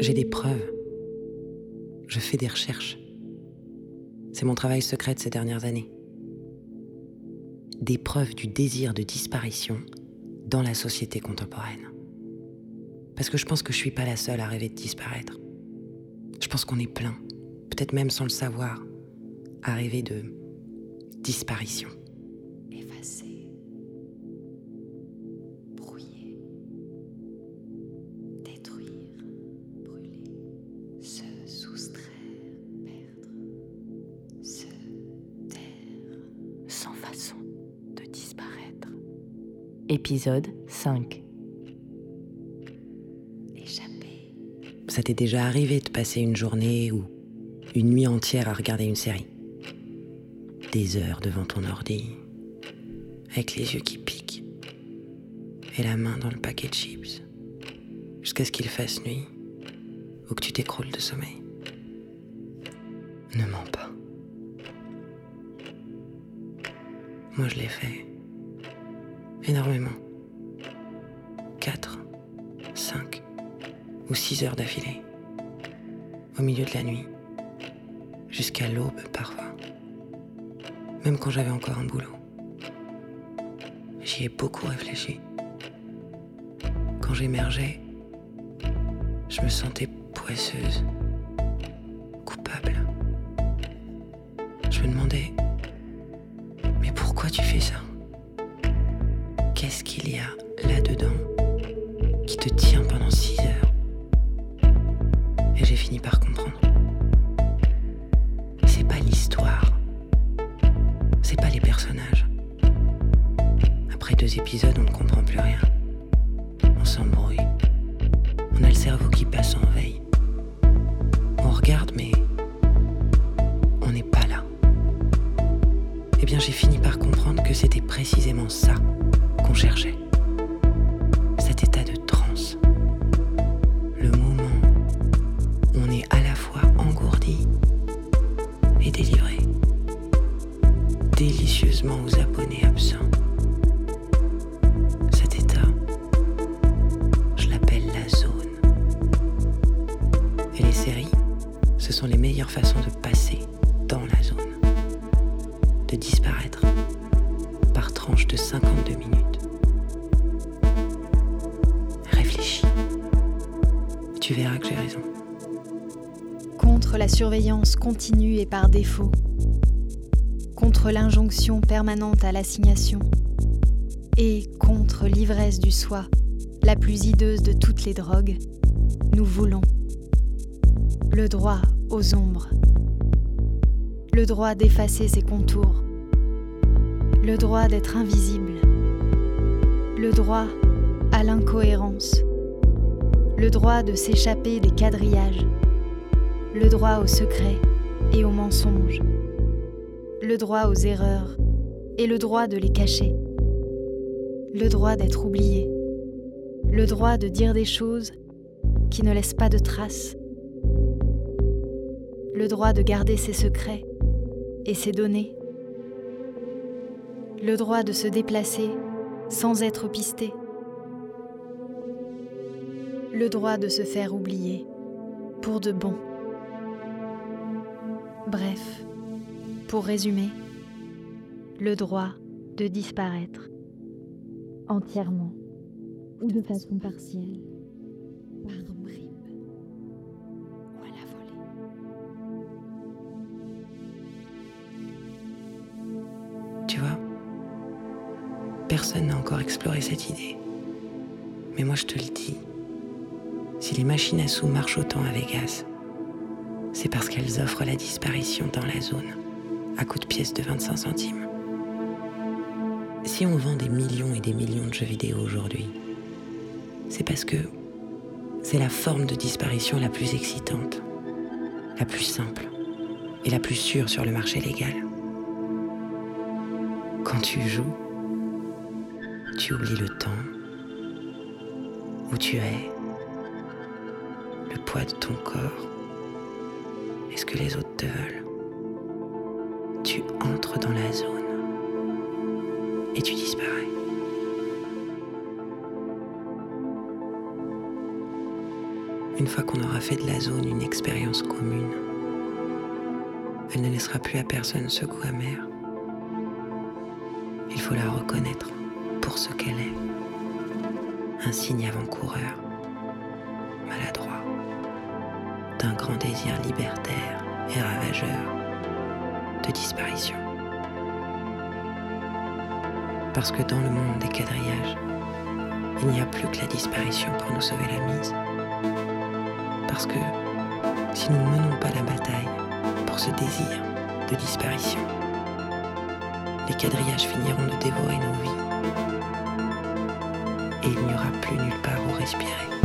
J'ai des preuves. Je fais des recherches. C'est mon travail secret de ces dernières années. Des preuves du désir de disparition dans la société contemporaine. Parce que je pense que je suis pas la seule à rêver de disparaître. Je pense qu'on est plein, peut-être même sans le savoir, à rêver de disparition. Épisode 5 Échapper. Ça t'est déjà arrivé de passer une journée ou une nuit entière à regarder une série? Des heures devant ton ordi, avec les yeux qui piquent et la main dans le paquet de chips, jusqu'à ce qu'il fasse nuit ou que tu t'écroules de sommeil. Ne mens pas. Moi, je l'ai fait. Énormément. 4, 5 ou 6 heures d'affilée. Au milieu de la nuit. Jusqu'à l'aube parfois. Même quand j'avais encore un boulot. J'y ai beaucoup réfléchi. Quand j'émergeais, je me sentais poisseuse, coupable. Je me demandais, mais pourquoi tu fais ça? Qu'est-ce qu'il y a là-dedans qui te tient pendant six heures Et j'ai fini par comprendre. C'est pas l'histoire. C'est pas les personnages. Après deux épisodes, on ne comprend plus rien. On s'embrouille. On a le cerveau qui passe en veille. On regarde, mais on n'est pas là. Eh bien, j'ai fini par comprendre que c'était précisément ça qu'on cherchait. Cet état de transe. Le moment où on est à la fois engourdi et délivré. Délicieusement aux abonnés absents. Cet état, je l'appelle la zone. Et les séries, ce sont les meilleures façons de passer dans la zone. De disparaître par tranche de 52 minutes. Tu verras que j'ai raison. Contre la surveillance continue et par défaut. Contre l'injonction permanente à l'assignation. Et contre l'ivresse du soi, la plus hideuse de toutes les drogues, nous voulons le droit aux ombres, le droit d'effacer ses contours, le droit d'être invisible, le droit à l'incohérence, le droit de s'échapper des quadrillages, le droit au secret et au mensonge, le droit aux erreurs et le droit de les cacher, le droit d'être oublié, le droit de dire des choses qui ne laissent pas de traces, le droit de garder ses secrets et ses données, le droit de se déplacer sans être pisté, le droit de se faire oublier pour de bon. Bref, pour résumer, le droit de disparaître entièrement ou de façon partielle, par ou volée. Tu vois Personne n'a encore exploré cette idée. Mais moi je te le dis, si les machines à sous marchent autant à Vegas, c'est parce qu'elles offrent la disparition dans la zone, à coût de pièces de 25 centimes. Si on vend des millions et des millions de jeux vidéo aujourd'hui, c'est parce que c'est la forme de disparition la plus excitante, la plus simple et la plus sûre sur le marché légal. Quand tu joues, tu oublies le temps, où tu es, le poids de ton corps et ce que les autres te veulent. Tu entres dans la zone et tu disparais. une fois qu'on aura fait de la zone une expérience commune, elle ne laissera plus à personne ce goût amer. Il faut la reconnaître pour ce qu'elle est. Un signe avant-coureur, maladroit, d'un grand désir libertaire et ravageur de disparition. Parce que dans le monde des quadrillages, il n'y a plus que la disparition pour nous sauver la mise. Parce que si nous ne menons pas la bataille pour ce désir de disparition, les quadrillages finiront de dévorer nos vies et il n'y aura plus nulle part où respirer.